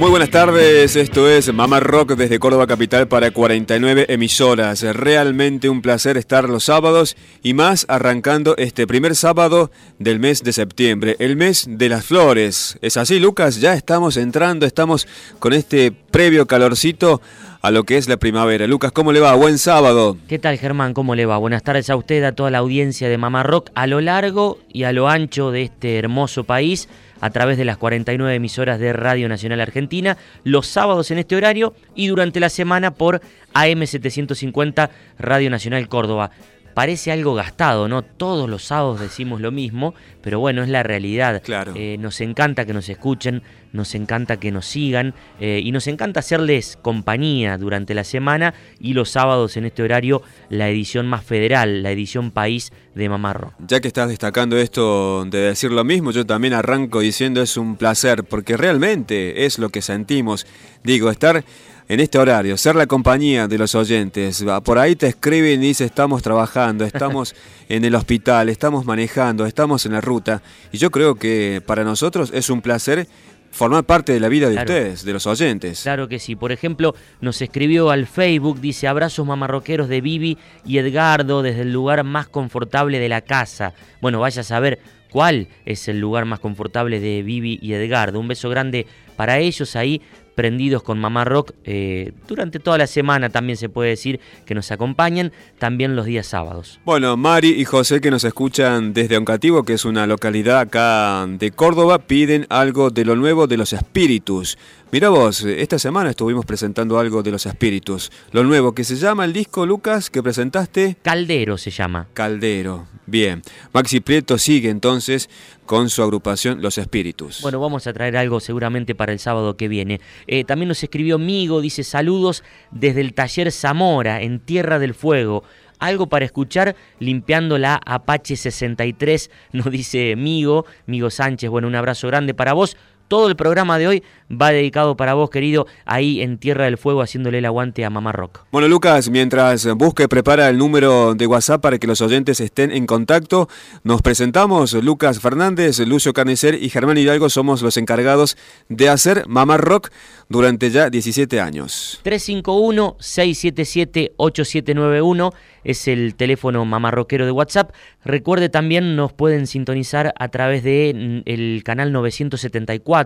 Muy buenas tardes, esto es Mamá Rock desde Córdoba Capital para 49 emisoras. Realmente un placer estar los sábados y más arrancando este primer sábado del mes de septiembre, el mes de las flores. ¿Es así, Lucas? Ya estamos entrando, estamos con este previo calorcito a lo que es la primavera. Lucas, ¿cómo le va? Buen sábado. ¿Qué tal, Germán? ¿Cómo le va? Buenas tardes a usted, a toda la audiencia de Mamá Rock, a lo largo y a lo ancho de este hermoso país a través de las 49 emisoras de Radio Nacional Argentina, los sábados en este horario y durante la semana por AM750 Radio Nacional Córdoba parece algo gastado, ¿no? Todos los sábados decimos lo mismo, pero bueno, es la realidad. Claro. Eh, nos encanta que nos escuchen, nos encanta que nos sigan eh, y nos encanta hacerles compañía durante la semana y los sábados en este horario la edición más federal, la edición país de Mamarro. Ya que estás destacando esto de decir lo mismo, yo también arranco diciendo es un placer, porque realmente es lo que sentimos. Digo, estar en este horario, ser la compañía de los oyentes. Por ahí te escriben y dicen estamos trabajando, estamos en el hospital, estamos manejando, estamos en la ruta. Y yo creo que para nosotros es un placer formar parte de la vida de ustedes, de los oyentes. Claro que sí. Por ejemplo, nos escribió al Facebook, dice abrazos mamarroqueros de Vivi y Edgardo desde el lugar más confortable de la casa. Bueno, vaya a saber cuál es el lugar más confortable de Vivi y Edgardo. Un beso grande para ellos ahí prendidos con Mamá Rock eh, durante toda la semana también se puede decir que nos acompañan, también los días sábados. Bueno, Mari y José que nos escuchan desde Oncativo, que es una localidad acá de Córdoba, piden algo de lo nuevo de los espíritus. Mira vos, esta semana estuvimos presentando algo de los espíritus, lo nuevo que se llama el disco Lucas que presentaste. Caldero se llama. Caldero, bien. Maxi Prieto sigue entonces con su agrupación Los Espíritus. Bueno, vamos a traer algo seguramente para el sábado que viene. Eh, también nos escribió Migo, dice saludos desde el taller Zamora, en Tierra del Fuego algo para escuchar limpiando la Apache 63, nos dice Migo, Migo Sánchez. Bueno, un abrazo grande para vos. Todo el programa de hoy va dedicado para vos, querido, ahí en Tierra del Fuego, haciéndole el aguante a Mamá Rock. Bueno, Lucas, mientras busque, prepara el número de WhatsApp para que los oyentes estén en contacto, nos presentamos. Lucas Fernández, Lucio Carnicer y Germán Hidalgo somos los encargados de hacer Mamá Rock durante ya 17 años. 351-677-8791 es el teléfono mamarroquero de WhatsApp. Recuerde también nos pueden sintonizar a través de el canal 974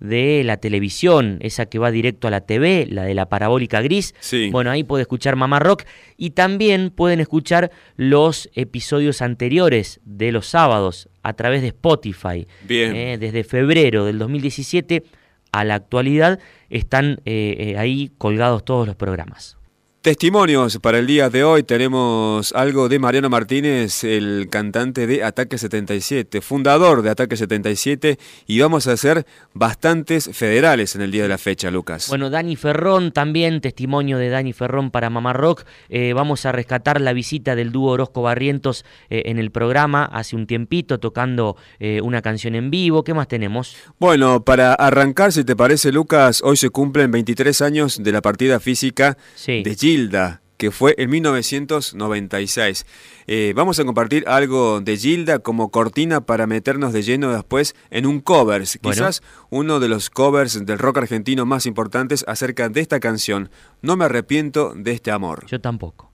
de la televisión, esa que va directo a la TV, la de la parabólica gris. Bueno, ahí puede escuchar Mamá Rock y también pueden escuchar los episodios anteriores de los sábados a través de Spotify. Bien. Eh, desde febrero del 2017 a la actualidad están eh, eh, ahí colgados todos los programas. Testimonios para el día de hoy. Tenemos algo de Mariano Martínez, el cantante de Ataque 77, fundador de Ataque 77, y vamos a hacer bastantes federales en el día de la fecha, Lucas. Bueno, Dani Ferrón también, testimonio de Dani Ferrón para Mamá Rock. Eh, vamos a rescatar la visita del dúo Orozco Barrientos eh, en el programa hace un tiempito, tocando eh, una canción en vivo. ¿Qué más tenemos? Bueno, para arrancar, si te parece, Lucas, hoy se cumplen 23 años de la partida física de Gilda, que fue en 1996. Eh, vamos a compartir algo de Gilda como cortina para meternos de lleno después en un covers, quizás uno de los covers del rock argentino más importantes acerca de esta canción, No me arrepiento de este amor. Yo tampoco.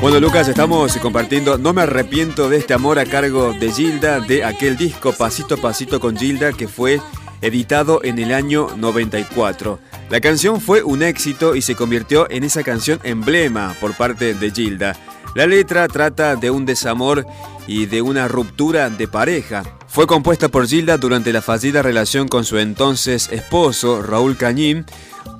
Bueno, Lucas, estamos compartiendo No me arrepiento de este amor a cargo de Gilda, de aquel disco Pasito a Pasito con Gilda que fue editado en el año 94. La canción fue un éxito y se convirtió en esa canción emblema por parte de Gilda. La letra trata de un desamor y de una ruptura de pareja. Fue compuesta por Gilda durante la fallida relación con su entonces esposo, Raúl Cañín,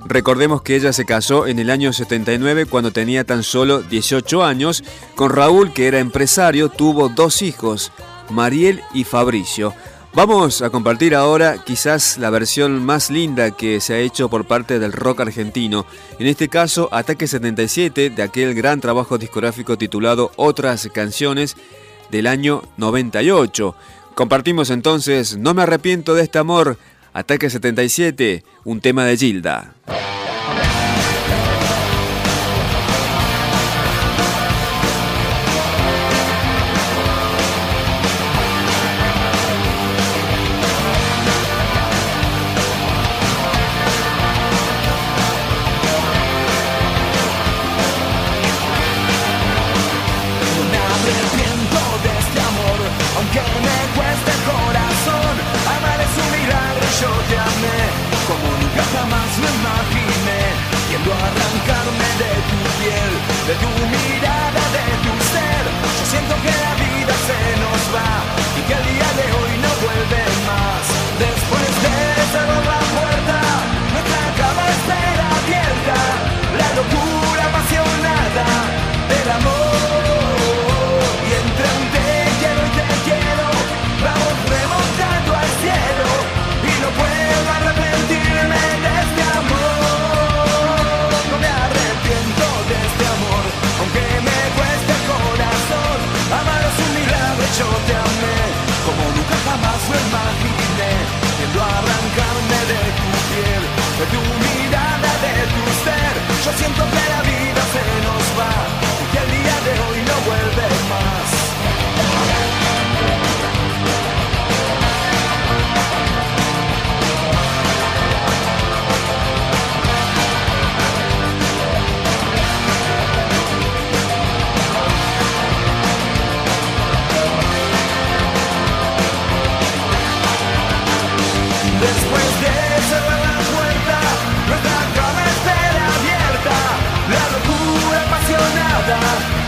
Recordemos que ella se casó en el año 79 cuando tenía tan solo 18 años. Con Raúl, que era empresario, tuvo dos hijos, Mariel y Fabricio. Vamos a compartir ahora quizás la versión más linda que se ha hecho por parte del rock argentino. En este caso, Ataque 77 de aquel gran trabajo discográfico titulado Otras canciones del año 98. Compartimos entonces No me arrepiento de este amor Ataque 77, un tema de Gilda.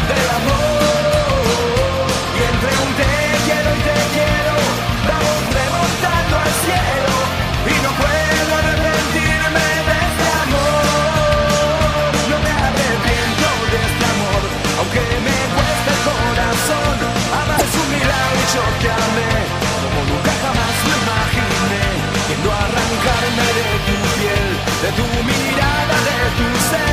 Del amor, y entre un te quiero y te quiero, vamos rebotando al cielo, y no puedo arrepentirme de este amor, no me arrepiento de este amor, aunque me cueste el corazón, amas un milagro y yo te amé, como nunca jamás me imaginé, quien no arrancarme de tu piel, de tu mirada, de tu ser.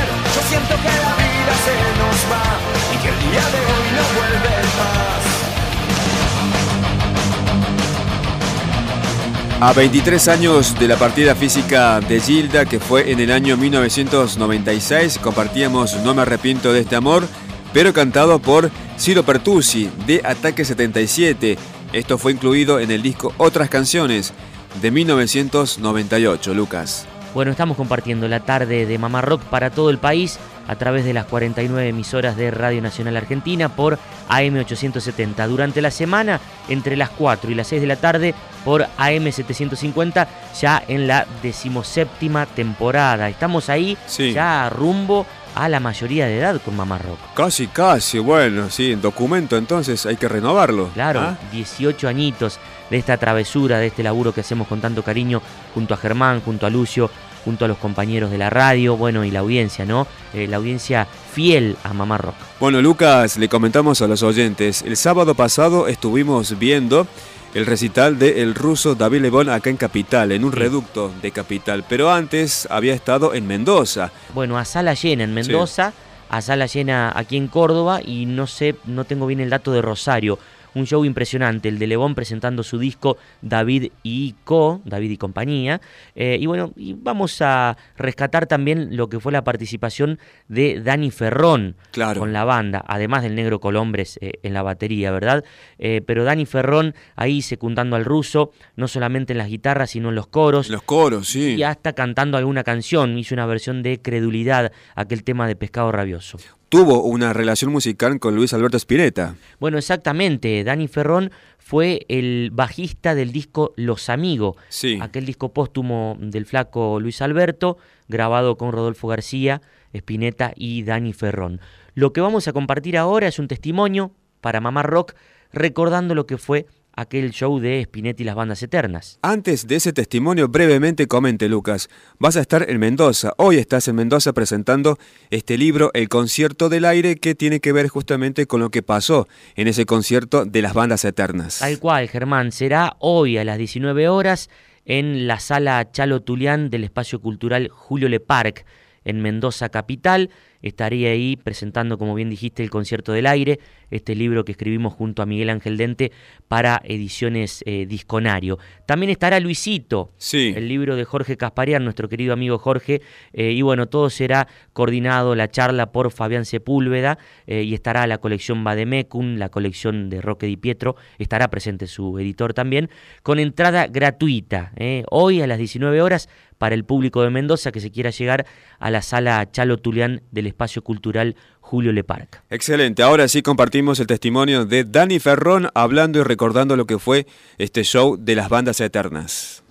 A 23 años de la partida física de Gilda, que fue en el año 1996, compartíamos No me arrepiento de este amor, pero cantado por Ciro Pertusi de Ataque 77. Esto fue incluido en el disco Otras Canciones de 1998, Lucas. Bueno, estamos compartiendo la tarde de Mamá Rock para todo el país a través de las 49 emisoras de Radio Nacional Argentina por AM870. Durante la semana, entre las 4 y las 6 de la tarde, por AM750, ya en la decimoséptima temporada. Estamos ahí ya rumbo a la mayoría de edad con Mamá Rock. Casi, casi, bueno, sí, en documento entonces hay que renovarlo. Claro, 18 ¿ah? añitos de esta travesura, de este laburo que hacemos con tanto cariño junto a Germán, junto a Lucio, junto a los compañeros de la radio, bueno, y la audiencia, ¿no? Eh, la audiencia fiel a Mamá Rock. Bueno, Lucas, le comentamos a los oyentes, el sábado pasado estuvimos viendo el recital de El Ruso David Lebón acá en Capital, en un reducto de Capital. Pero antes había estado en Mendoza. Bueno, a sala llena en Mendoza, a sala llena aquí en Córdoba y no sé, no tengo bien el dato de Rosario un show impresionante, el de Lebón presentando su disco David y Co, David y compañía. Eh, y bueno, y vamos a rescatar también lo que fue la participación de Dani Ferrón con la banda, además del Negro Colombres eh, en la batería, ¿verdad? Eh, pero Dani Ferrón ahí secundando al ruso, no solamente en las guitarras, sino en los coros. Los coros, sí. Y hasta cantando alguna canción, hizo una versión de Credulidad, aquel tema de Pescado Rabioso tuvo una relación musical con Luis Alberto Spinetta. Bueno, exactamente. Dani Ferrón fue el bajista del disco Los Amigos, sí. aquel disco póstumo del flaco Luis Alberto, grabado con Rodolfo García, Spinetta y Dani Ferrón. Lo que vamos a compartir ahora es un testimonio para Mamá Rock recordando lo que fue aquel show de Spinetti y las bandas eternas. Antes de ese testimonio, brevemente comente, Lucas. Vas a estar en Mendoza. Hoy estás en Mendoza presentando este libro, El concierto del aire, que tiene que ver justamente con lo que pasó en ese concierto de las bandas eternas. Tal cual, Germán. Será hoy a las 19 horas en la sala Chalo Tulián del Espacio Cultural Julio Le Parc en Mendoza Capital. Estaría ahí presentando, como bien dijiste, el concierto del aire, este libro que escribimos junto a Miguel Ángel Dente para ediciones eh, Disconario. También estará Luisito, sí. el libro de Jorge Casparian, nuestro querido amigo Jorge, eh, y bueno, todo será coordinado, la charla por Fabián Sepúlveda, eh, y estará la colección Bademecum, la colección de Roque Di Pietro, estará presente su editor también, con entrada gratuita, hoy a las 19 horas, para el público de Mendoza que se quiera llegar a la sala Chalo Tulián del Espacio Cultural Julio Leparc. Excelente, ahora sí compartimos el testimonio de Dani Ferrón hablando y recordando lo que fue este show de las bandas eternas.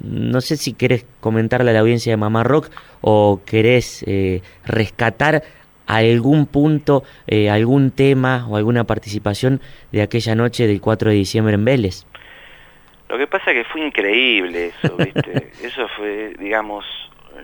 No sé si querés comentarle a la audiencia de Mamá Rock o querés eh, rescatar algún punto, eh, algún tema o alguna participación de aquella noche del 4 de diciembre en Vélez. Lo que pasa es que fue increíble eso, ¿viste? eso fue, digamos,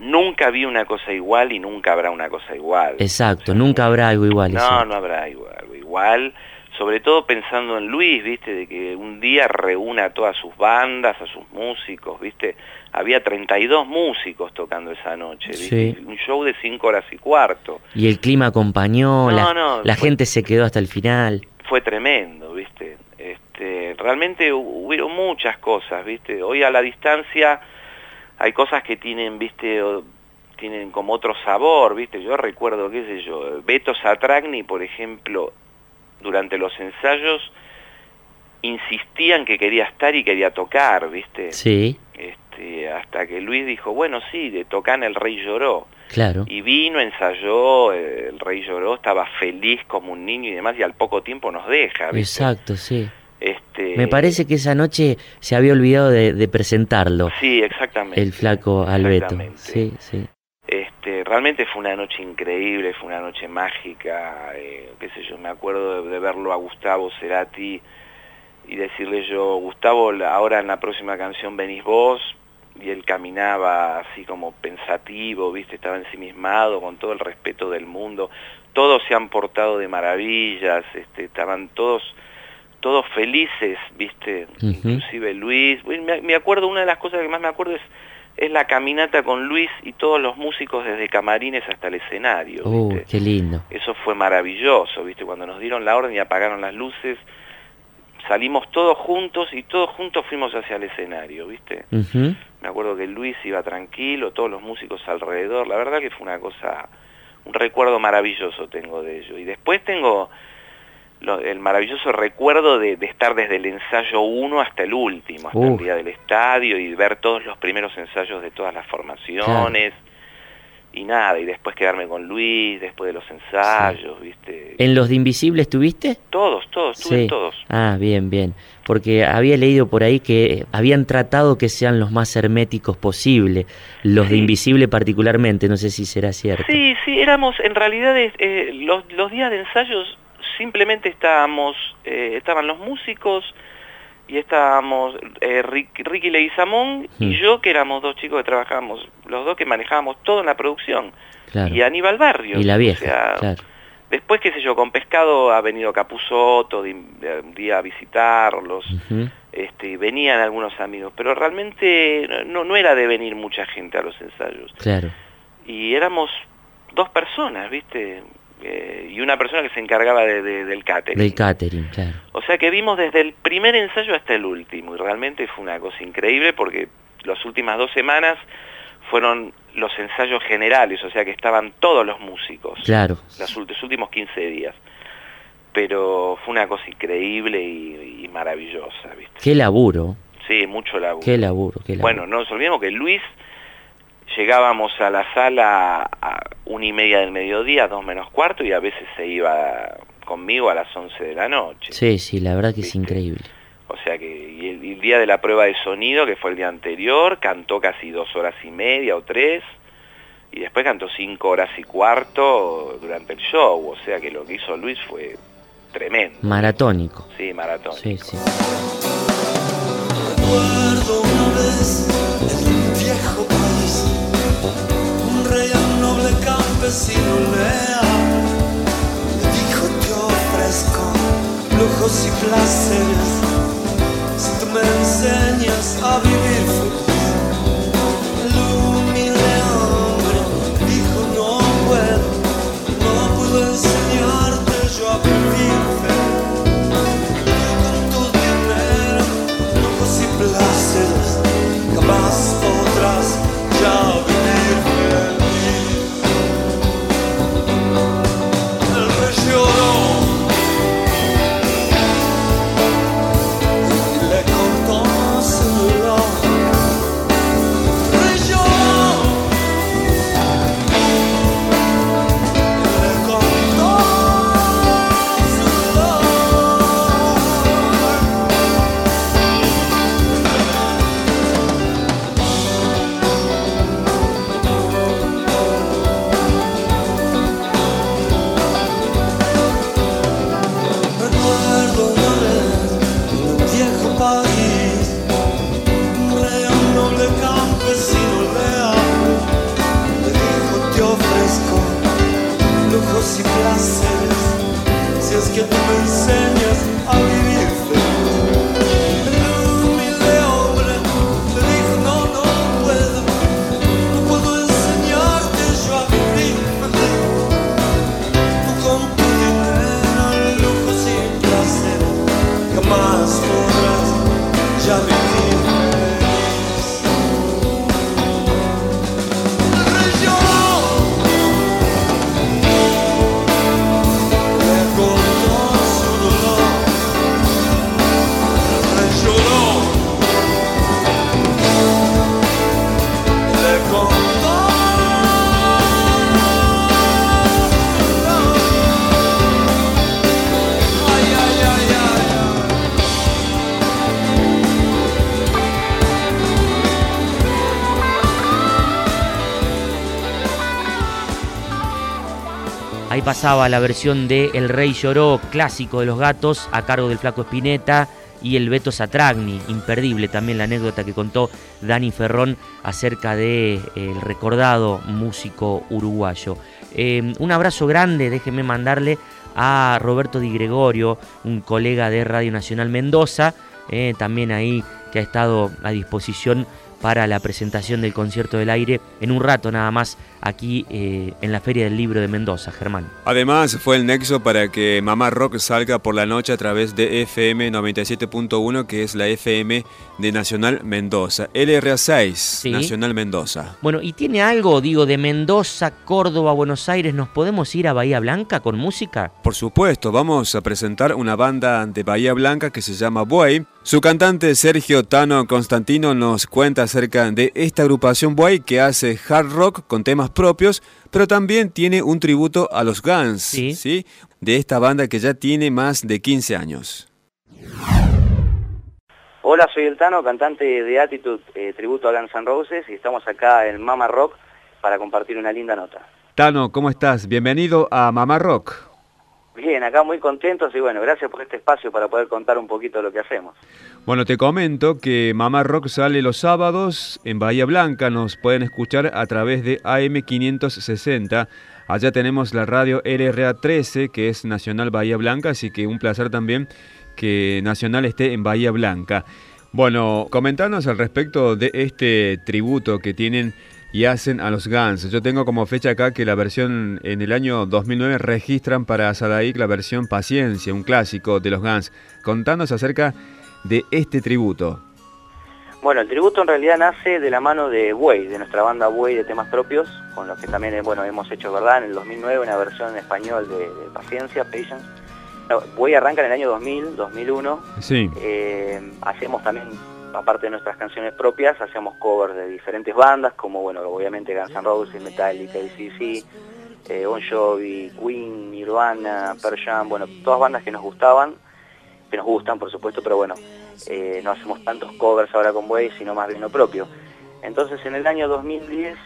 nunca vi una cosa igual y nunca habrá una cosa igual. Exacto, nunca habrá algo igual. No, no habrá algo igual. Sobre todo pensando en Luis, ¿viste? De que un día reúna a todas sus bandas, a sus músicos, ¿viste? Había 32 músicos tocando esa noche, ¿viste? Un show de 5 horas y cuarto. Y el clima acompañó, la, la gente se quedó hasta el final. Fue tremendo, ¿viste? Este, realmente hubieron muchas cosas, ¿viste? Hoy a la distancia hay cosas que tienen, ¿viste? tienen como otro sabor, ¿viste? Yo recuerdo, qué sé yo, Beto Satragni, por ejemplo, durante los ensayos insistían que quería estar y quería tocar, ¿viste? Sí. Este, hasta que Luis dijo, bueno, sí, de tocar El Rey Lloró. Claro. Y vino, ensayó, El Rey Lloró, estaba feliz como un niño y demás, y al poco tiempo nos deja, ¿viste? Exacto, sí. Este... Me parece que esa noche se había olvidado de, presentarlo. Sí, exactamente. El flaco Alberto. Sí, sí. Este, realmente fue una noche increíble, fue una noche mágica, eh, qué sé yo, me acuerdo de, verlo a Gustavo Cerati y decirle yo, Gustavo, ahora en la próxima canción venís vos, y él caminaba así como pensativo, viste, estaba ensimismado, con todo el respeto del mundo, todos se han portado de maravillas, este, estaban todos todos felices, ¿viste? Inclusive Luis. Me, acuerdo, una de las cosas que más me acuerdo es, es la caminata con Luis y todos los músicos desde camarines hasta el escenario. Qué lindo. Eso fue maravilloso, ¿viste? Cuando nos dieron la orden y apagaron las luces, salimos todos juntos y todos juntos fuimos hacia el escenario, ¿viste? Me acuerdo que Luis iba tranquilo, todos los músicos alrededor. La verdad que fue una cosa, un recuerdo maravilloso tengo de ello. Y después tengo el maravilloso recuerdo de, estar desde el ensayo 1 hasta el último, hasta el día del estadio y ver todos los primeros ensayos de todas las formaciones. Y nada, y después quedarme con Luis, después de los ensayos, ¿viste? ¿En los de Invisible estuviste? Todos, todos, estuve todos. Ah, bien, bien. Porque había leído por ahí que habían tratado que sean los más herméticos posible, los de Invisible particularmente, no sé si será cierto. Sí, sí, éramos, en realidad, eh, los, los días de ensayos simplemente estábamos, eh, estaban los músicos y estábamos eh, Ricky Leguizamón y hmm. yo, que éramos dos chicos que trabajábamos, los dos que manejábamos todo en la producción. Y Aníbal Barrio. Y la vieja, Después, qué sé yo, con Pescado ha venido Capuzoto un día a visitarlos, este, venían algunos amigos, pero realmente no, no era de venir mucha gente a los ensayos. Claro. Y éramos dos personas, ¿viste? Eh, y una persona que se encargaba de, del catering. Del catering, claro. O sea que vimos desde el primer ensayo hasta el último y realmente fue una cosa increíble porque las últimas dos semanas fueron los ensayos generales, o sea que estaban todos los músicos. Claro. Los, últimos 15 días. Pero fue una cosa increíble y, maravillosa, ¿viste? Qué laburo. Sí, mucho laburo. Qué laburo, qué laburo. Bueno, no nos olvidemos que Luis llegábamos a la sala a una y media del mediodía, dos menos cuarto, y a veces se iba conmigo a las once de la noche. Sí, sí, la verdad que es increíble. O sea que y el, día de la prueba de sonido, que fue el día anterior, cantó casi dos horas y media o tres, y después cantó cinco horas y cuarto durante el show, o sea que lo que hizo Luis fue tremendo. Maratónico. Sí, maratónico. Sí, sí. Campesino leal me dijo te ofrezco lujos y placeres. Si tú me enseñas a vivir pasaba la versión de El Rey Lloró, clásico de los gatos, a cargo del Flaco Espineta y el Beto Satragni, imperdible también la anécdota que contó Dani Ferrón acerca del de, el recordado músico uruguayo. Eh, un abrazo grande, déjenme mandarle a Roberto Di Gregorio, un colega de Radio Nacional Mendoza, eh, también ahí que ha estado a disposición para la presentación del concierto del aire en un rato nada más aquí eh, en la Feria del Libro de Mendoza, Germán. Además fue el nexo para que Mamá Rock salga por la noche a través de FM 97.1 que es la FM de Nacional Mendoza, LRA6 Nacional Mendoza. Bueno, y tiene algo, digo, de Mendoza, Córdoba, Buenos Aires, ¿nos podemos ir a Bahía Blanca con música? Por supuesto, vamos a presentar una banda de Bahía Blanca que se llama Buey. Su cantante Sergio Tano Constantino nos cuenta acerca de esta agrupación Buey que hace hard rock con temas propios, pero también tiene un tributo a los Guns, ¿sí? De esta banda que ya tiene más de 15 años. Hola, soy El Tano, cantante de Attitude, eh, tributo a Guns N' Roses, y estamos acá en Mama Rock para compartir una linda nota. Tano, ¿cómo estás? Bienvenido a Mama Rock. Bien, acá muy contentos y bueno, gracias por este espacio para poder contar un poquito lo que hacemos. Bueno, te comento que Mamá Rock sale los sábados en Bahía Blanca, nos pueden escuchar a través de AM560. Allá tenemos la radio LRA 13, que es Nacional Bahía Blanca, así que un placer también que Nacional esté en Bahía Blanca. Bueno, comentarnos al respecto de este tributo que tienen y hacen a los Guns. Yo tengo como fecha acá que la versión en el año 2009 registran para Sadaik la versión Paciencia, un clásico de los Guns. Contanos acerca de este tributo. Bueno, el tributo en realidad nace de la mano de Way, de nuestra banda Way de temas propios, con los que también eh, bueno, hemos hecho, ¿verdad? En el 2009 una versión en español de, Paciencia, Patience. Way arranca en el año 2000, 2001. Sí. Eh, hacemos también aparte de nuestras canciones propias, hacíamos covers de diferentes bandas, como bueno, obviamente Guns N' Roses, Metallica, ACC, eh, Bon Jovi, Queen, Nirvana, Pearl Jam, bueno, todas bandas que nos gustaban, que nos gustan por supuesto, pero bueno, eh, no hacemos tantos covers ahora con Way, sino más bien lo propio. Entonces en el año 2010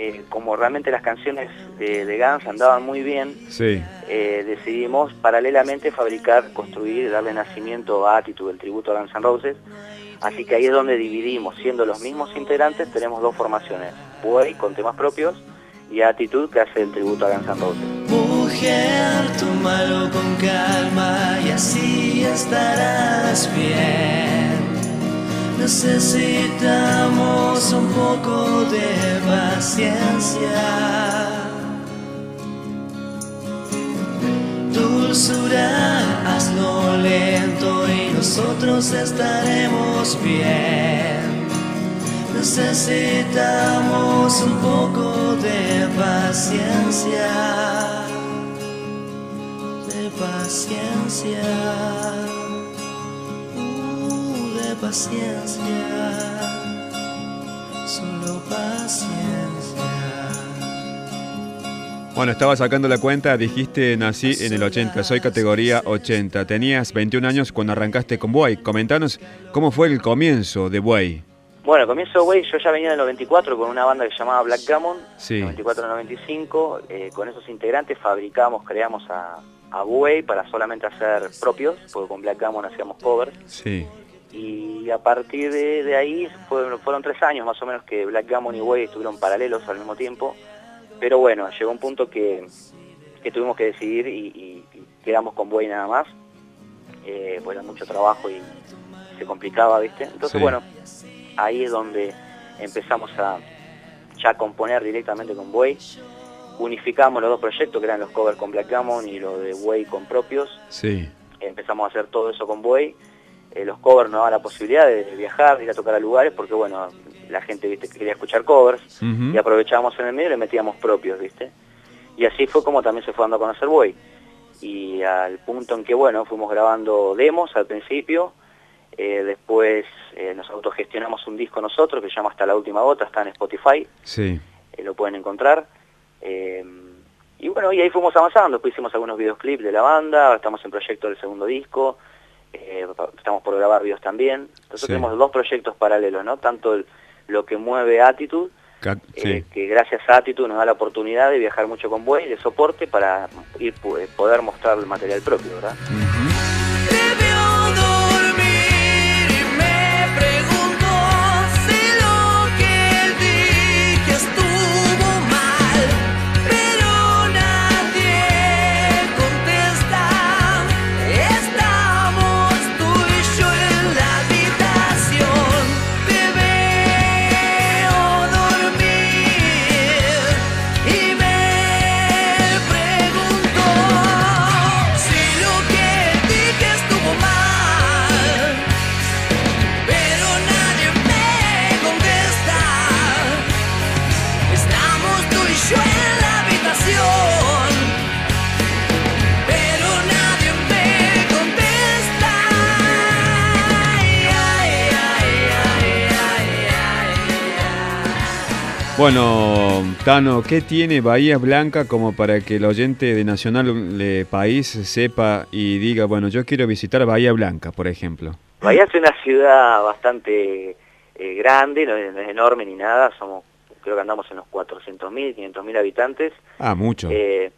eh, como realmente las canciones de, de, Guns andaban muy bien, eh, decidimos paralelamente fabricar, construir, darle nacimiento a Attitude, el tributo a Guns N' Roses. Así que ahí es donde dividimos, siendo los mismos integrantes, tenemos dos formaciones, Boy con temas propios y Attitude que hace el tributo a Guns N' Roses. Mujer, tómalo con calma y así estarás bien. Necesitamos un poco de paciencia. Dulzura, hazlo lento y nosotros estaremos bien. Necesitamos un poco de paciencia. De paciencia paciencia, solo paciencia. Bueno, estaba sacando la cuenta, dijiste nací en el 80, soy categoría 80. Tenías 21 años cuando arrancaste con Buey. Comentanos cómo fue el comienzo de Buey. Bueno, el comienzo de Buey, yo ya venía en el 94 con una banda que se llamaba Black Gammon, sí. 94-95, eh, con esos integrantes fabricamos, creamos a, a Buey para solamente hacer propios, porque con Black Gammon hacíamos covers. Sí y a partir de, ahí fueron, fueron, tres años más o menos que Black Gammon y Way estuvieron paralelos al mismo tiempo, pero bueno, llegó un punto que, tuvimos que decidir y, quedamos con Way nada más, eh, pues era mucho trabajo y se complicaba, ¿viste? Entonces bueno, ahí es donde empezamos a ya componer directamente con Way, unificamos los dos proyectos que eran los covers con Black Gammon y lo de Way con propios, sí. empezamos a hacer todo eso con Way eh, los covers nos daban la posibilidad de viajar, de ir a tocar a lugares, porque bueno, la gente viste quería escuchar covers y aprovechábamos en el medio y le metíamos propios, ¿viste? Y así fue como también se fue dando a conocer Boy. Y al punto en que, bueno, fuimos grabando demos al principio, eh, después eh, nos autogestionamos un disco nosotros que se llama Hasta la Última Gota, está en Spotify, sí. lo pueden encontrar. y bueno, y ahí fuimos avanzando, después hicimos algunos videoclips de la banda, estamos en proyecto del segundo disco, eh, estamos por grabar videos también. Nosotros tenemos dos proyectos paralelos, ¿no? Tanto lo que mueve Attitude, eh, que gracias a Attitude nos da la oportunidad de viajar mucho con Buey, de soporte, para ir poder mostrar el material propio, ¿verdad? Bueno, Tano, ¿qué tiene Bahía Blanca como para que el oyente de Nacional de País sepa y diga, bueno, yo quiero visitar Bahía Blanca, por ejemplo? Bahía es una ciudad bastante eh, grande, no es, enorme ni nada, somos creo que andamos en los 400.000, 500.000 habitantes. Ah, mucho. Eh,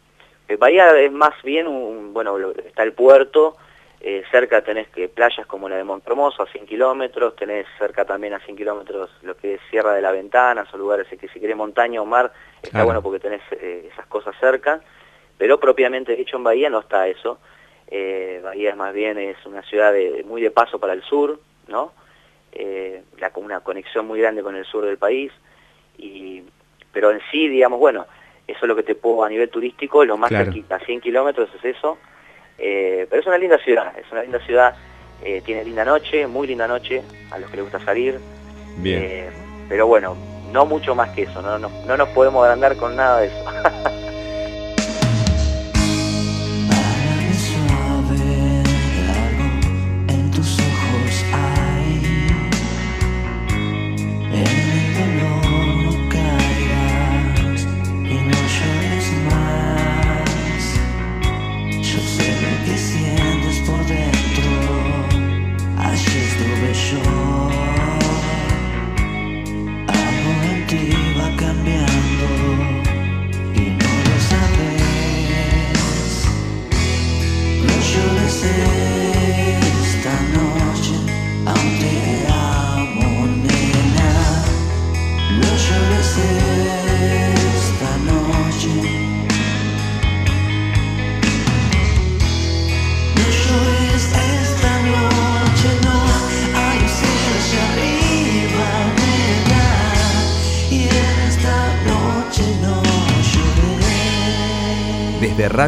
Eh, Bahía es más bien, un, bueno, está el puerto, eh, cerca tenés que playas como la de Montromoso a 100 kilómetros, tenés cerca también a 100 kilómetros lo que es Sierra de la Ventana, son lugares que si querés montaña o mar, está bueno porque tenés eh, esas cosas cerca, pero propiamente dicho en Bahía no está eso. Bahía es más bien es una ciudad de, muy de paso para el sur, ¿no? la, una conexión muy grande con el sur del país, y, pero en sí, digamos, bueno, eso es lo que te puedo a nivel turístico, lo más cerquita, 100 kilómetros es eso, eh, pero es una linda ciudad, es una linda ciudad, eh, tiene linda noche, muy linda noche, a los que les gusta salir. Bien. Eh, pero bueno, no mucho más que eso, no, no, no nos podemos agrandar con nada de eso.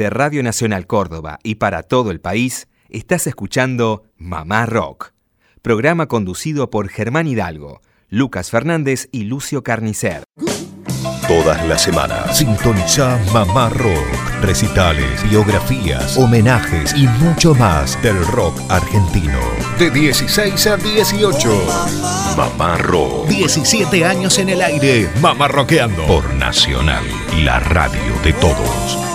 Desde Radio Nacional Córdoba y para todo el país, estás escuchando Mamá Rock, programa conducido por Germán Hidalgo, Lucas Fernández y Lucio Carnicer. Todas las semanas sintoniza Mamá Rock, recitales, biografías, homenajes y mucho más del rock argentino. De 16 a 18. Mamá Rock. 17 años en el aire, Mamá Rockeando. Por Nacional, la radio de todos.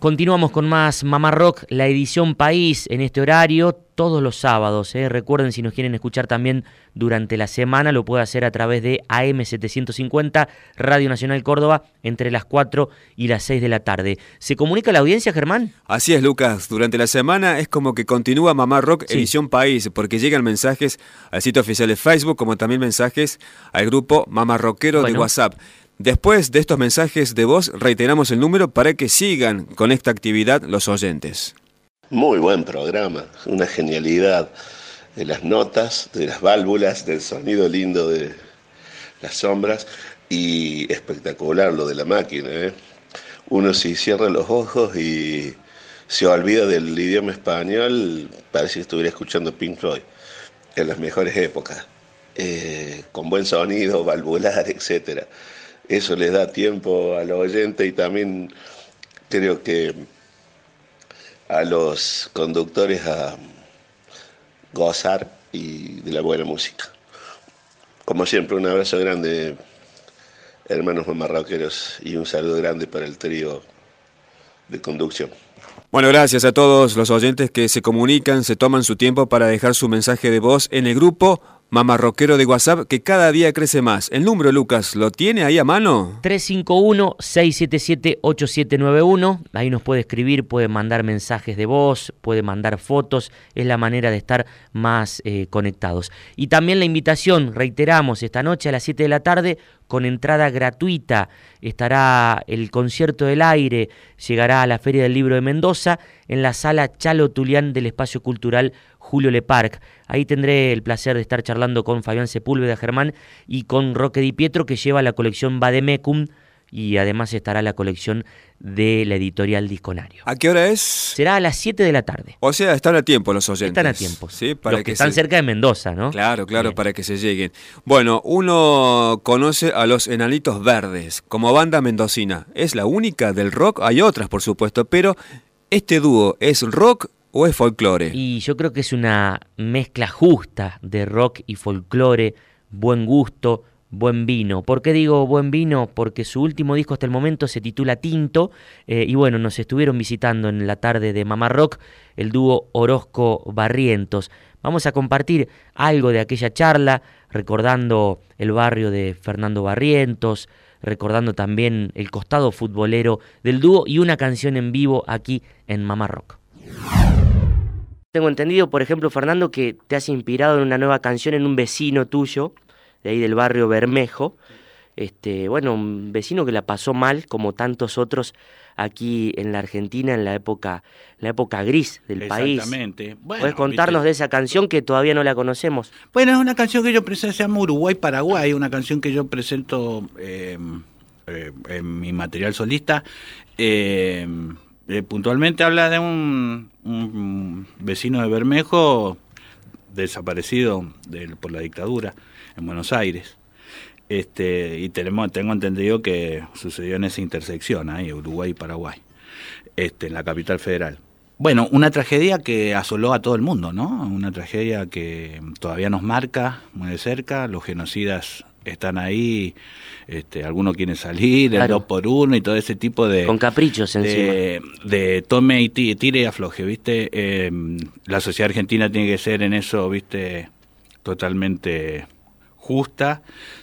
Continuamos con más Mamá Rock, la edición País en este horario, todos los sábados. ¿eh? Recuerden, si nos quieren escuchar también durante la semana, lo puede hacer a través de AM750, Radio Nacional Córdoba, entre las 4 y las 6 de la tarde. ¿Se comunica la audiencia, Germán? Así es, Lucas. Durante la semana es como que continúa Mamá Rock, edición País, porque llegan mensajes al sitio oficial de Facebook, como también mensajes al grupo Mamá Rockero de WhatsApp. Después de estos mensajes de voz, reiteramos el número para que sigan con esta actividad los oyentes. Muy buen programa, una genialidad de las notas, de las válvulas, del sonido lindo de las sombras y espectacular lo de la máquina. ¿eh? Uno si cierra los ojos y se olvida del idioma español, parece que estuviera escuchando Pink Floyd en las mejores épocas, eh, con buen sonido, valvular, etcétera eso les da tiempo al oyente y también creo que a los conductores a gozar y de la buena música. Como siempre, un abrazo grande, hermanos mamarroqueros y un saludo grande para el trío de conducción. Bueno, gracias a todos los oyentes que se comunican, se toman su tiempo para dejar su mensaje de voz en el grupo Mamarroquero de WhatsApp que cada día crece más. El número, Lucas, ¿lo tiene ahí a mano? 351-677-8791. Ahí nos puede escribir, puede mandar mensajes de voz, puede mandar fotos. Es la manera de estar más eh, conectados. Y también la invitación, reiteramos, esta noche a las 7 de la tarde, con entrada gratuita, estará el concierto del aire, llegará a la Feria del Libro de Mendoza en la sala Chalo Tulián del Espacio Cultural Julio Leparc. Ahí tendré el placer de estar charlando con Fabián Sepúlveda Germán y con Roque Di Pietro, que lleva la colección Bademecum y además estará la colección de la editorial Disconario. ¿A qué hora es? Será a las 7 de la tarde. O sea, están a tiempo los oyentes. Están a tiempo. Sí, para Los que, están cerca de Mendoza, ¿no? Claro, claro, para que se lleguen. Bueno, uno conoce a los Enanitos Verdes como banda mendocina. ¿Es la única del rock? Hay otras, por supuesto, pero este dúo es rock o es folclore? Y yo creo que es una mezcla justa de rock y folclore, buen gusto, buen vino. ¿Por qué digo buen vino? Porque su último disco hasta el momento se titula Tinto eh, y bueno, nos estuvieron visitando en la tarde de Mamá Rock el dúo Orozco Barrientos. Vamos a compartir algo de aquella charla, recordando el barrio de Fernando Barrientos, recordando también el costado futbolero del dúo y una canción en vivo aquí en Mamá Rock. Tengo entendido, por ejemplo, Fernando, que te has inspirado en una nueva canción en un vecino tuyo, de ahí del barrio Bermejo. Este, bueno, un vecino que la pasó mal, como tantos otros aquí en la Argentina en la época, la época gris del país. Exactamente. ¿Puedes contarnos de esa canción que todavía no la conocemos? Bueno, es una canción que yo presento, se llama Uruguay Paraguay, una canción que yo presento eh, eh, en mi material solista. Eh, eh, puntualmente habla de un, vecino de Bermejo desaparecido por la dictadura en Buenos Aires. Este, y tenemos, tengo entendido que sucedió en esa intersección, ahí, Uruguay y Paraguay, este, en la capital federal. Bueno, una tragedia que asoló a todo el mundo, ¿no? Una tragedia que todavía nos marca muy de cerca. Los genocidas están ahí, este, algunos quieren salir, el dos por uno y todo ese tipo de... Con caprichos de, de tome y tire y afloje, ¿viste? Em, la sociedad argentina tiene que ser en eso, ¿viste? Totalmente justa,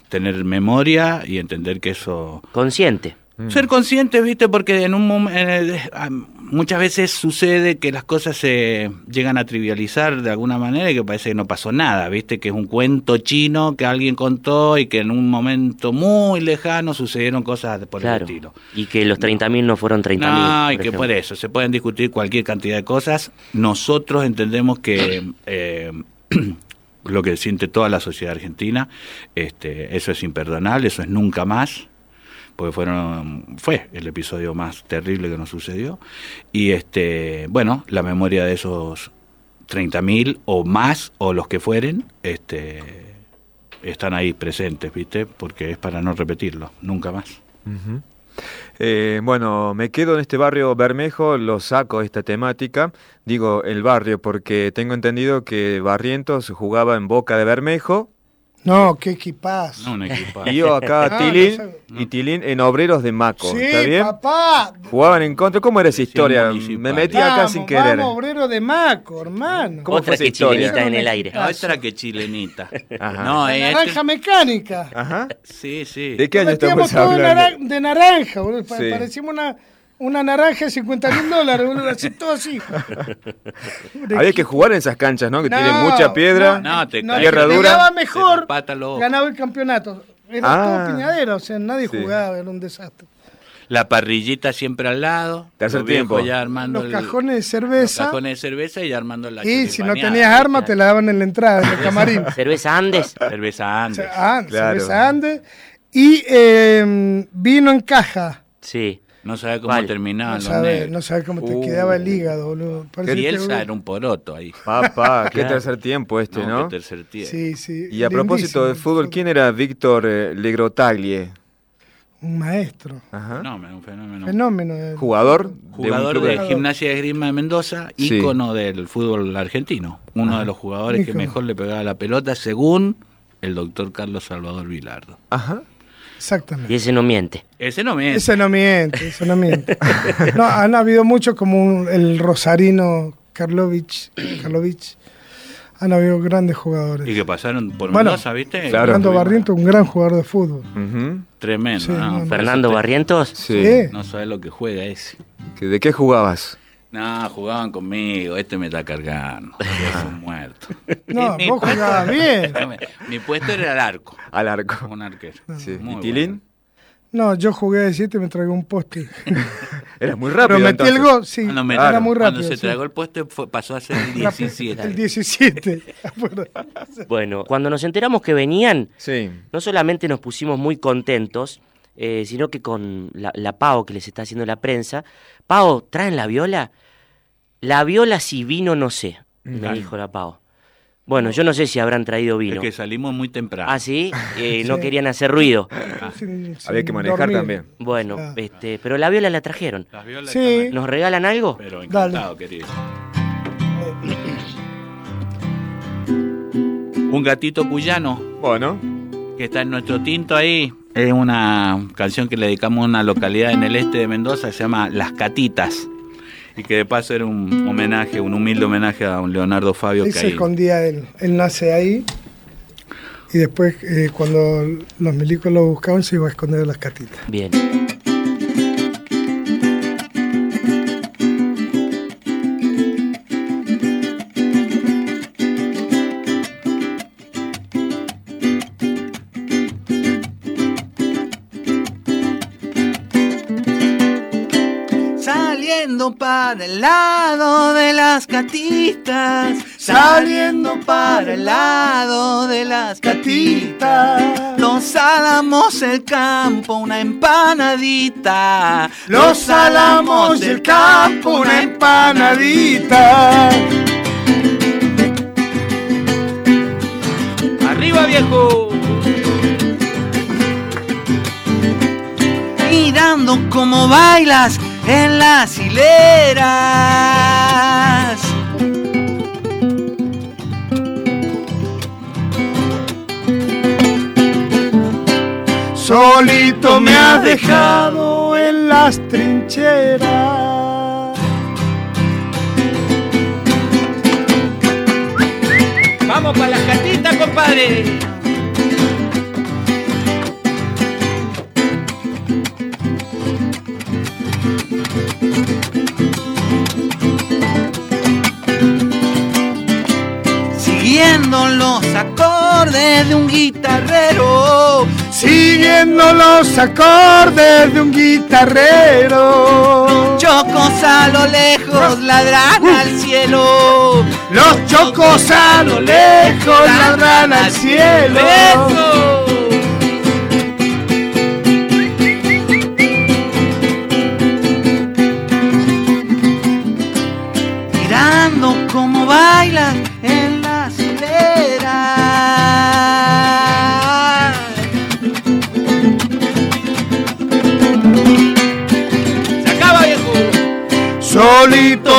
tener memoria y entender que eso... Consciente. Mm. Ser consciente, ¿viste? Porque en un momento muchas veces sucede que las cosas se llegan a trivializar de alguna manera y que parece que no pasó nada, ¿viste? Que es un cuento chino que alguien contó y que en un momento muy lejano sucedieron cosas por el estilo. Y que los 30.000 no fueron 30.000. No, y que por eso se pueden discutir cualquier cantidad de cosas. Nosotros entendemos que eh, lo que siente toda la sociedad argentina, este, eso es imperdonable, eso es nunca más porque fueron fue el episodio más terrible que nos sucedió. Y este bueno la memoria de esos 30.000 o más o los que fueren este están ahí presentes viste porque es para no repetirlo nunca más. Eh, bueno, me quedo en este barrio Bermejo, lo saco esta temática, digo el barrio porque tengo entendido que Barrientos jugaba en Boca de Bermejo, no, qué equipaz. No, un equipazo. Y yo acá, Tilín, y Tilín en Obreros de Maco. Sí, ¿Está bien? papá. Jugaban en contra. ¿Cómo era esa historia? Me metí acá sin querer. Vamos, Obrero de Maco, hermano. ¿Cómo Otra que chilenita en el aire. No, otra que chilenita. Ajá. No, eh, naranja este- mecánica. Ajá. Sí, sí. ¿De qué año estamos hablando? de naranja, boludo. Sí. Parecimos una una naranja de 50 mil dólares, boludo, así todo así. Había que jugar en esas canchas, ¿no? Que tienen mucha piedra, no, te tierra dura. mejor, ganaba el campeonato. Era todo ah. piñadera, o sea, nadie jugaba, era un desastre. La parrillita siempre al lado. Tercer tiempo. Ya armando los cajones de cerveza. Los cajones de cerveza y armando la Y si no tenías arma, te la daban en la entrada, en el camarín. cerveza Andes. cerveza Andes. Ah, cerveza Andes. Y eh, vino en caja. Sí. No sabe cómo terminaba. No sabe, no sabe cómo te quedaba el hígado, boludo. Y Elsa era un poroto ahí. Papá, qué tercer tiempo este, ¿no? Qué tercer tiempo. Sí, sí. Y a propósito de fútbol, ¿quién era Víctor eh, Legrotaglie? Un maestro. Ajá. Fenómeno, un fenómeno. Fenómeno. Jugador. Jugador de, Gimnasia de Grima de Mendoza, ícono del fútbol argentino. Uno de los jugadores que mejor le pegaba la pelota, según el doctor Carlos Salvador Vilardo. Ajá. Exactamente. Y ese no miente. Ese no miente. Ese no miente, ese no miente. No, han habido muchos como un- el rosarino Karlovich, Karlovich. Han habido grandes jugadores. Y que pasaron por Bueno, Mendoza, ¿viste? claro. Fernando Barrientos, un gran jugador de fútbol. Tremendo. Sí, ¿no? no, no. Por Fernando Barrientos. Sí. Sí. No sabes lo que juega ese. ¿Que ¿De qué jugabas? No, jugaban conmigo, este me está cargando. Soy un muerto. No, Mi vos jugabas bien. Mi puesto era el arco. Al arco. Un arquero. Sí. ¿Y Tilín? No, yo jugué de 7 y me tragué un poste. Era muy rápido. Pero metí el gol, sí. Cuando, me- Era muy cuando rápido. se sí. tragó el puesto fue- pasó a ser el La- 17. El 17. Bueno, Bueno, cuando nos enteramos que venían, Sí. no solamente nos pusimos muy contentos, eh, sino que con la, la Pau que les está haciendo la prensa, Pau, ¿traen la viola? La viola si vino no sé, me Claro. dijo la Pau. Bueno, yo no sé si habrán traído Es vino. que salimos muy temprano. Ah, sí, Eh, no querían hacer ruido. sin- Había que manejar dormir. también. Bueno, Ah. este, pero la viola la trajeron. Las violas Sí. ¿Nos regalan algo? Pero encantado, querido. Un gatito cuyano Bueno. que está en nuestro tinto ahí. Es una canción que le dedicamos a una localidad en el este de Mendoza que se llama Las Catitas. Y que de paso era un homenaje, un humilde homenaje a un Leonardo Fabio Ahí que se ahí. escondía él. Él nace ahí. Y después, eh, cuando los milicos lo buscaban, se iba a esconder en las catitas. Bien. Saliendo para el lado de las catitas, saliendo para el lado de las catitas. Los álamos del campo, una empanadita. Los álamos del campo, una empanadita. ¡Arriba, viejo! Mirando cómo bailas en las hileras. Solito me has dejado en las trincheras. ¡Vamos para las catitas, compadre! Siguiendo los acordes de un guitarrero. Siguiendo los acordes de un guitarrero. Chocos a lo lejos ladran al cielo. Los chocos a lo lejos ladran al cielo. ¡Eso! Bailan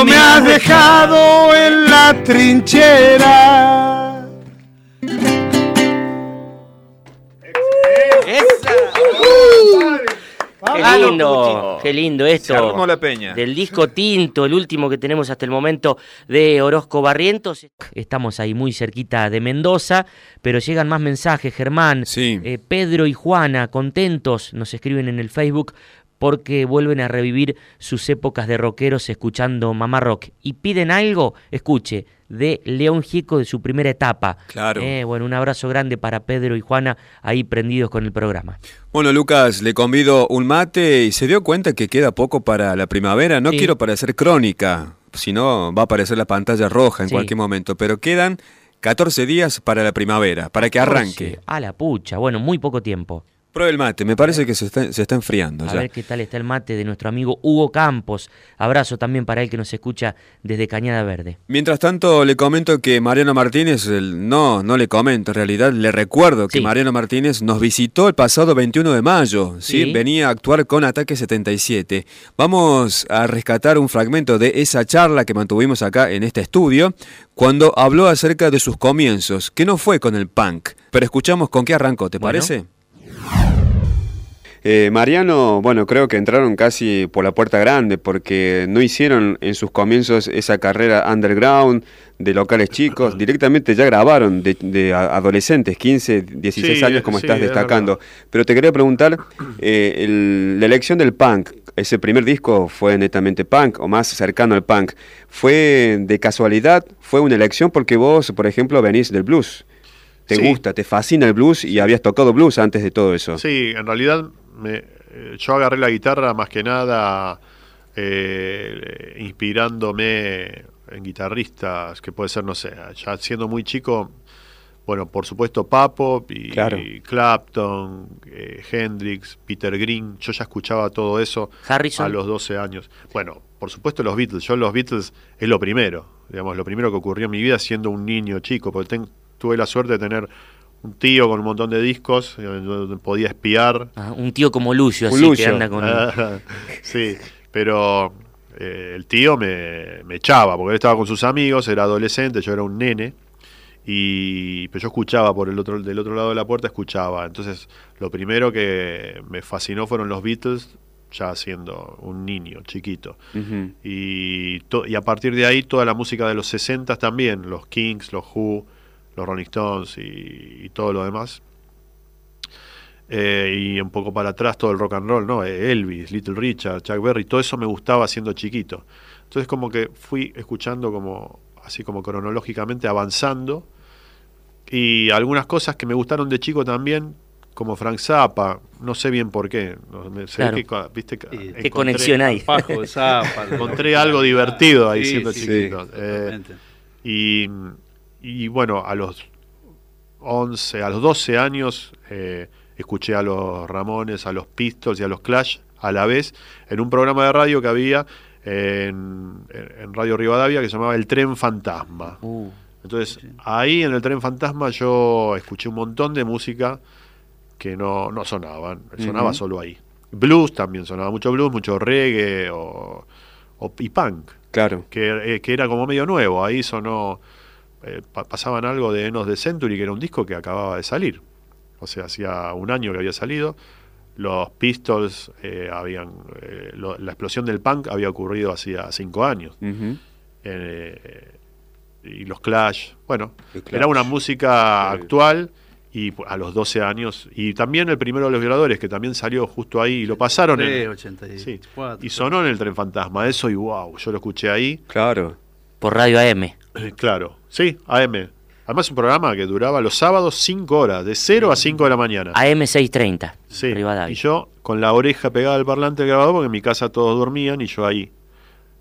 Me has dejado en la trinchera. ¡Esa! Qué lindo, qué lindo esto. la peña. Del disco Tinto, el último que tenemos hasta el momento de Orozco Barrientos. Estamos ahí muy cerquita de Mendoza, pero llegan más mensajes, Germán. Sí. Eh, Pedro y Juana, contentos, nos escriben en el Facebook porque vuelven a revivir sus épocas de rockeros escuchando Mamá Rock. Y piden algo, escuche, de León Gieco de su primera etapa. Claro. Eh, bueno, un abrazo grande para Pedro y Juana ahí prendidos con el programa. Bueno, Lucas, le convido un mate y se dio cuenta que queda poco para la primavera. No Sí. quiero parecer crónica, si no va a aparecer la pantalla roja en Sí. cualquier momento, pero quedan 14 días para la primavera, para que arranque. A la pucha, bueno, muy poco tiempo. Pruebe el mate, me parece que se está, se está enfriando A ya. ver qué tal está el mate de nuestro amigo Hugo Campos. Abrazo también para él que nos escucha desde Cañada Verde. Mientras tanto, le comento que Mariano Martínez, el- no, no le comento, en realidad le recuerdo que Sí. Mariano Martínez nos visitó el pasado 21 de mayo, ¿sí? Sí. venía a actuar con Ataque 77. Vamos a rescatar un fragmento de esa charla que mantuvimos acá en este estudio, cuando habló acerca de sus comienzos, que no fue con el punk, pero escuchamos con qué arrancó, ¿te Bueno. parece? Eh, Mariano, bueno, creo que entraron casi por la puerta grande porque no hicieron en sus comienzos esa carrera underground de locales chicos, directamente ya grabaron de, adolescentes, 15, 16 años como estás destacando. Pero te quería preguntar, eh, la elección del punk, ese primer disco fue netamente punk o más cercano al punk, ¿fue de casualidad? ¿Fue una elección porque vos, por ejemplo, venís del blues? ¿Te gusta, te fascina el blues y habías tocado blues antes de todo eso? Sí, en realidad me, eh, yo agarré la guitarra más que nada eh, inspirándome en guitarristas, que puede ser, no sé, ya siendo muy chico, bueno, por supuesto Papo y, Clapton, eh, Hendrix, Peter Green, yo ya escuchaba todo eso a los 12 años. Bueno, por supuesto los Beatles, yo los Beatles es lo primero, digamos, lo primero que ocurrió en mi vida siendo un niño chico, porque tuve la suerte de tener un tío con un montón de discos, donde podía espiar. Ah, un tío como Lucio, así que anda con... sí, pero eh, el tío me, echaba, porque él estaba con sus amigos, era adolescente, yo era un nene, y pero yo escuchaba por el otro, del otro lado de la puerta, escuchaba. Entonces, lo primero que me fascinó fueron los Beatles, ya siendo un niño chiquito. y, y a partir de ahí toda la música de los 60 también, los Kings, los Who, los Rolling Stones y, todo lo demás. Eh, y un poco para atrás todo el rock and roll, ¿no? Eh, Elvis, Little Richard, Chuck Berry, todo eso me gustaba siendo chiquito. Entonces como que fui escuchando como así como cronológicamente avanzando y algunas cosas que me gustaron de chico también, como Frank Zappa, no sé bien por qué. ¿viste? ¿Qué conexión hay? encontré algo divertido ahí siendo chiquito. Eh, y y bueno, a los 11, a los 12 años eh, escuché a los Ramones, a los Pistols y a los Clash a la vez en un programa de radio que había en, Radio Rivadavia que se llamaba El Tren Fantasma. Uh, Entonces, ahí en el Tren Fantasma yo escuché un montón de música que no, no sonaban, sonaba solo ahí. Blues también sonaba mucho blues, mucho reggae o, y punk. Claro. Que, eh, que era como medio nuevo, ahí sonó eh, pasaban algo de Enos de Century, que era un disco que acababa de salir. O sea, hacía un año que había salido. Los Pistols eh, habían. Eh, la explosión del punk había ocurrido hacía cinco años. y los Clash. Bueno, era una música actual y a los 12 años. Y también el primero de los violadores, que también salió justo ahí y lo pasaron en. y sonó en el tren fantasma. Eso y wow, yo lo escuché ahí. Claro. Por radio AM. Claro. Sí, AM. Además un programa que duraba los sábados 5 horas, de 0 a 5 de la mañana. AM 630. Sí. Y yo con la oreja pegada al parlante del grabador, porque en mi casa todos dormían y yo ahí,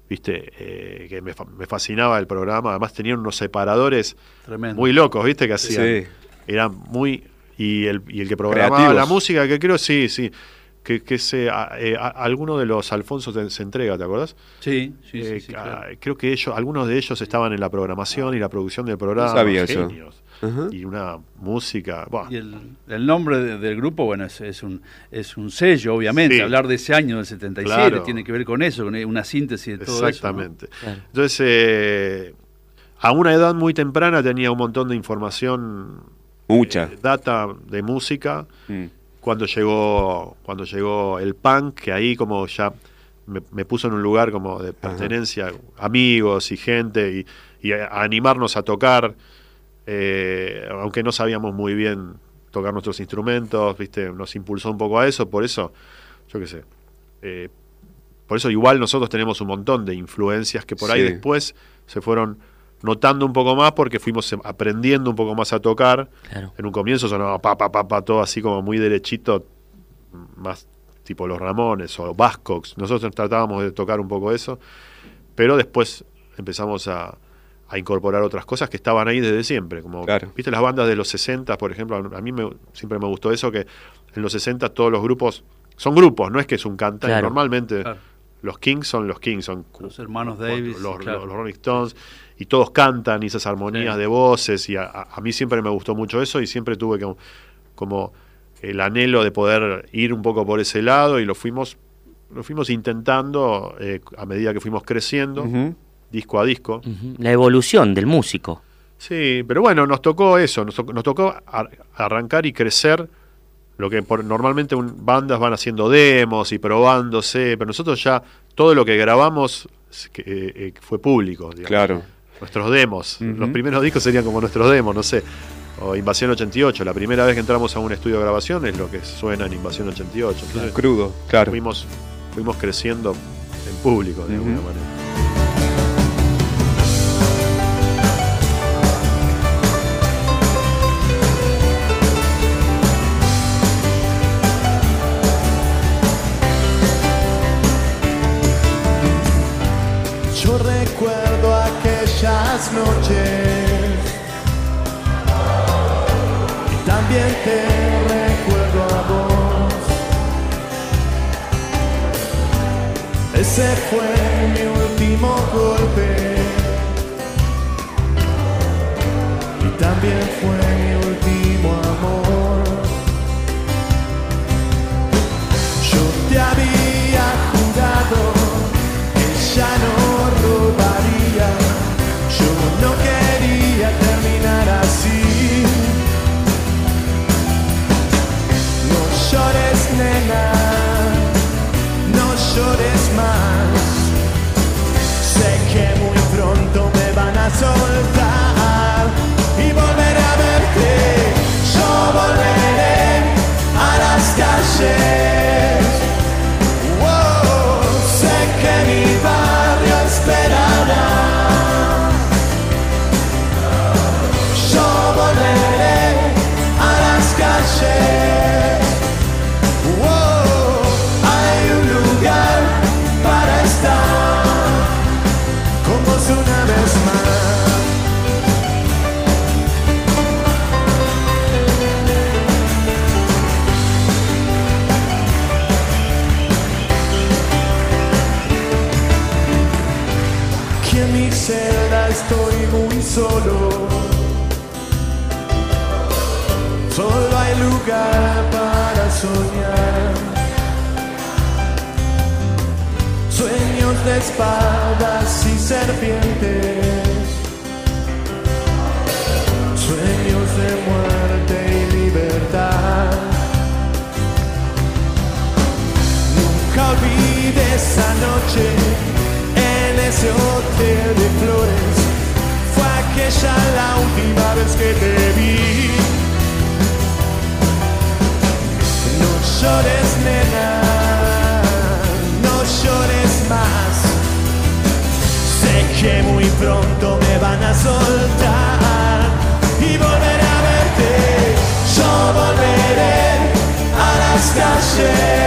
viste, eh, que me, fascinaba el programa. Además tenían unos separadores muy locos, viste, que hacían. Sí. Eran muy... Y el, y el que programaba la música, que creo, sí, sí que, que se, eh, alguno de los Alfonso se entrega, ¿te acuerdas? Sí, sí, sí, eh, Creo que ellos, algunos de ellos estaban en la programación y la producción del programa. sabía genios. Y una música. Y el, nombre del grupo, bueno, es, un, es un sello, obviamente. Hablar de ese año del 77 tiene que ver con eso, con una síntesis de todo Exactamente. eso. Exactamente. Entonces, eh, a una edad muy temprana tenía un montón de información. Mucha. data de música. Mm cuando llegó, cuando llegó el punk, que ahí como ya me, puso en un lugar como de pertenencia, amigos y gente, y, a, animarnos a tocar, eh, aunque no sabíamos muy bien tocar nuestros instrumentos, viste, nos impulsó un poco a eso, por eso, yo qué sé, eh, por eso igual nosotros tenemos un montón de influencias que por ahí después se fueron notando un poco más porque fuimos aprendiendo un poco más a tocar. En un comienzo sonaba pa, pa, pa, pa, todo así como muy derechito, más tipo los Ramones o Bascox. Nosotros tratábamos de tocar un poco eso, pero después empezamos a, incorporar otras cosas que estaban ahí desde siempre. Como, ¿Viste las bandas de los 60, por ejemplo? A mí me, siempre me gustó eso, que en los 60 todos los grupos son grupos, no es que es un cantante. Normalmente los Kings son los Kings, son los hermanos Davis, los, los Rolling Stones y todos cantan y esas armonías de voces y a, mí siempre me gustó mucho eso y siempre tuve como, el anhelo de poder ir un poco por ese lado y lo fuimos lo fuimos intentando eh, a medida que fuimos creciendo disco a disco la evolución del músico sí pero bueno nos tocó eso nos, tocó arrancar y crecer lo que por, normalmente un- bandas van haciendo demos y probándose, pero nosotros ya todo lo que grabamos eh, eh, fue público. digamos. Claro. Nuestros demos. Los primeros discos serían como nuestros demos, no sé. O Invasión 88, la primera vez que entramos a un estudio de grabación es lo que suena en Invasión 88. Entonces, Crudo, claro. Fuimos, fuimos creciendo en público, de alguna manera. Aquellas noches y también te recuerdo a vos. Ese fue lugar para soñar. Sueños de espadas y serpientes. Sueños de muerte y libertad. Nunca olvide esa noche en ese hotel de flores. Fue aquella la última vez que te vi. Pronto me van a soltar y volveré a verte. Yo volveré a las calles.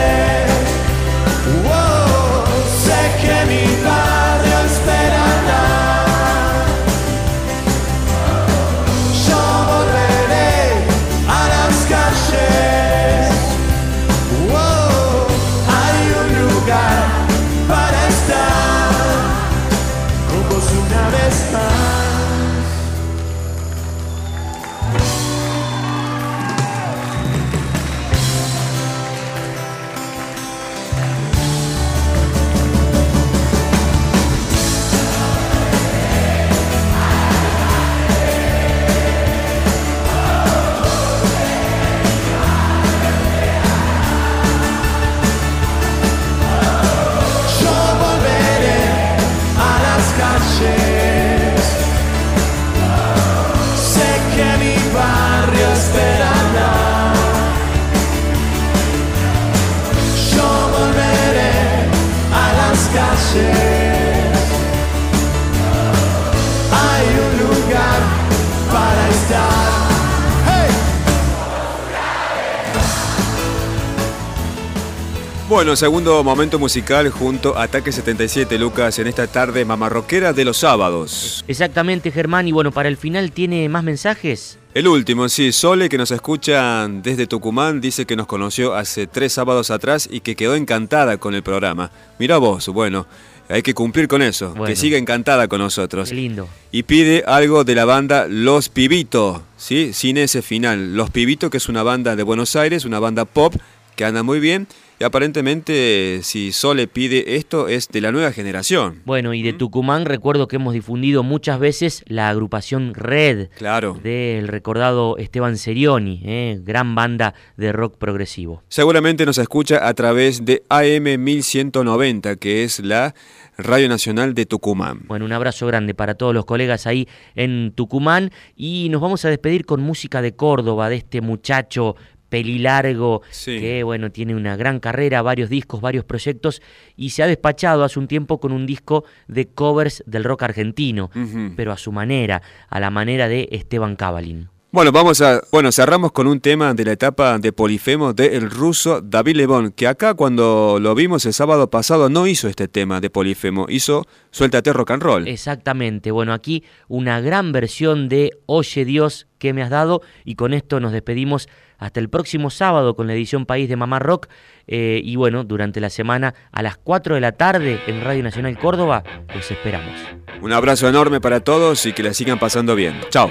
Bueno, segundo momento musical junto a Ataque 77, Lucas, en esta tarde mamarroquera de los sábados. Exactamente, Germán. Y bueno, para el final, ¿tiene más mensajes? El último, sí, Sole, que nos escucha desde Tucumán, dice que nos conoció hace tres sábados atrás y que quedó encantada con el programa. Mira vos, bueno, hay que cumplir con eso, Bueno. que siga encantada con nosotros. Qué lindo. Y pide algo de la banda Los Pibitos, ¿sí? Sin ese final. Los Pibitos, que es una banda de Buenos Aires, una banda pop que anda muy bien. Y aparentemente, si Sole pide esto, es de la nueva generación. Bueno, y de Tucumán recuerdo que hemos difundido muchas veces la agrupación Red. Claro. Del recordado Esteban Serioni, ¿eh? gran banda de rock progresivo. Seguramente nos escucha a través de AM 1190, que es la Radio Nacional de Tucumán. Bueno, un abrazo grande para todos los colegas ahí en Tucumán y nos vamos a despedir con música de Córdoba, de este muchacho pelilargo, que bueno, tiene una gran carrera, varios discos, varios proyectos, y se ha despachado hace un tiempo con un disco de covers del rock argentino, pero a su manera, a la manera de Esteban Cabalín. Bueno, vamos a, bueno, cerramos con un tema de la etapa de Polifemo del ruso David Lebón, que acá cuando lo vimos el sábado pasado no hizo este tema de Polifemo, hizo Suéltate Rock and Roll. Exactamente, bueno, aquí una gran versión de Oye Dios que me has dado y con esto nos despedimos hasta el próximo sábado con la edición País de Mamá Rock eh, y bueno, durante la semana a las 4 de la tarde en Radio Nacional Córdoba, los esperamos. Un abrazo enorme para todos y que la sigan pasando bien. Chao.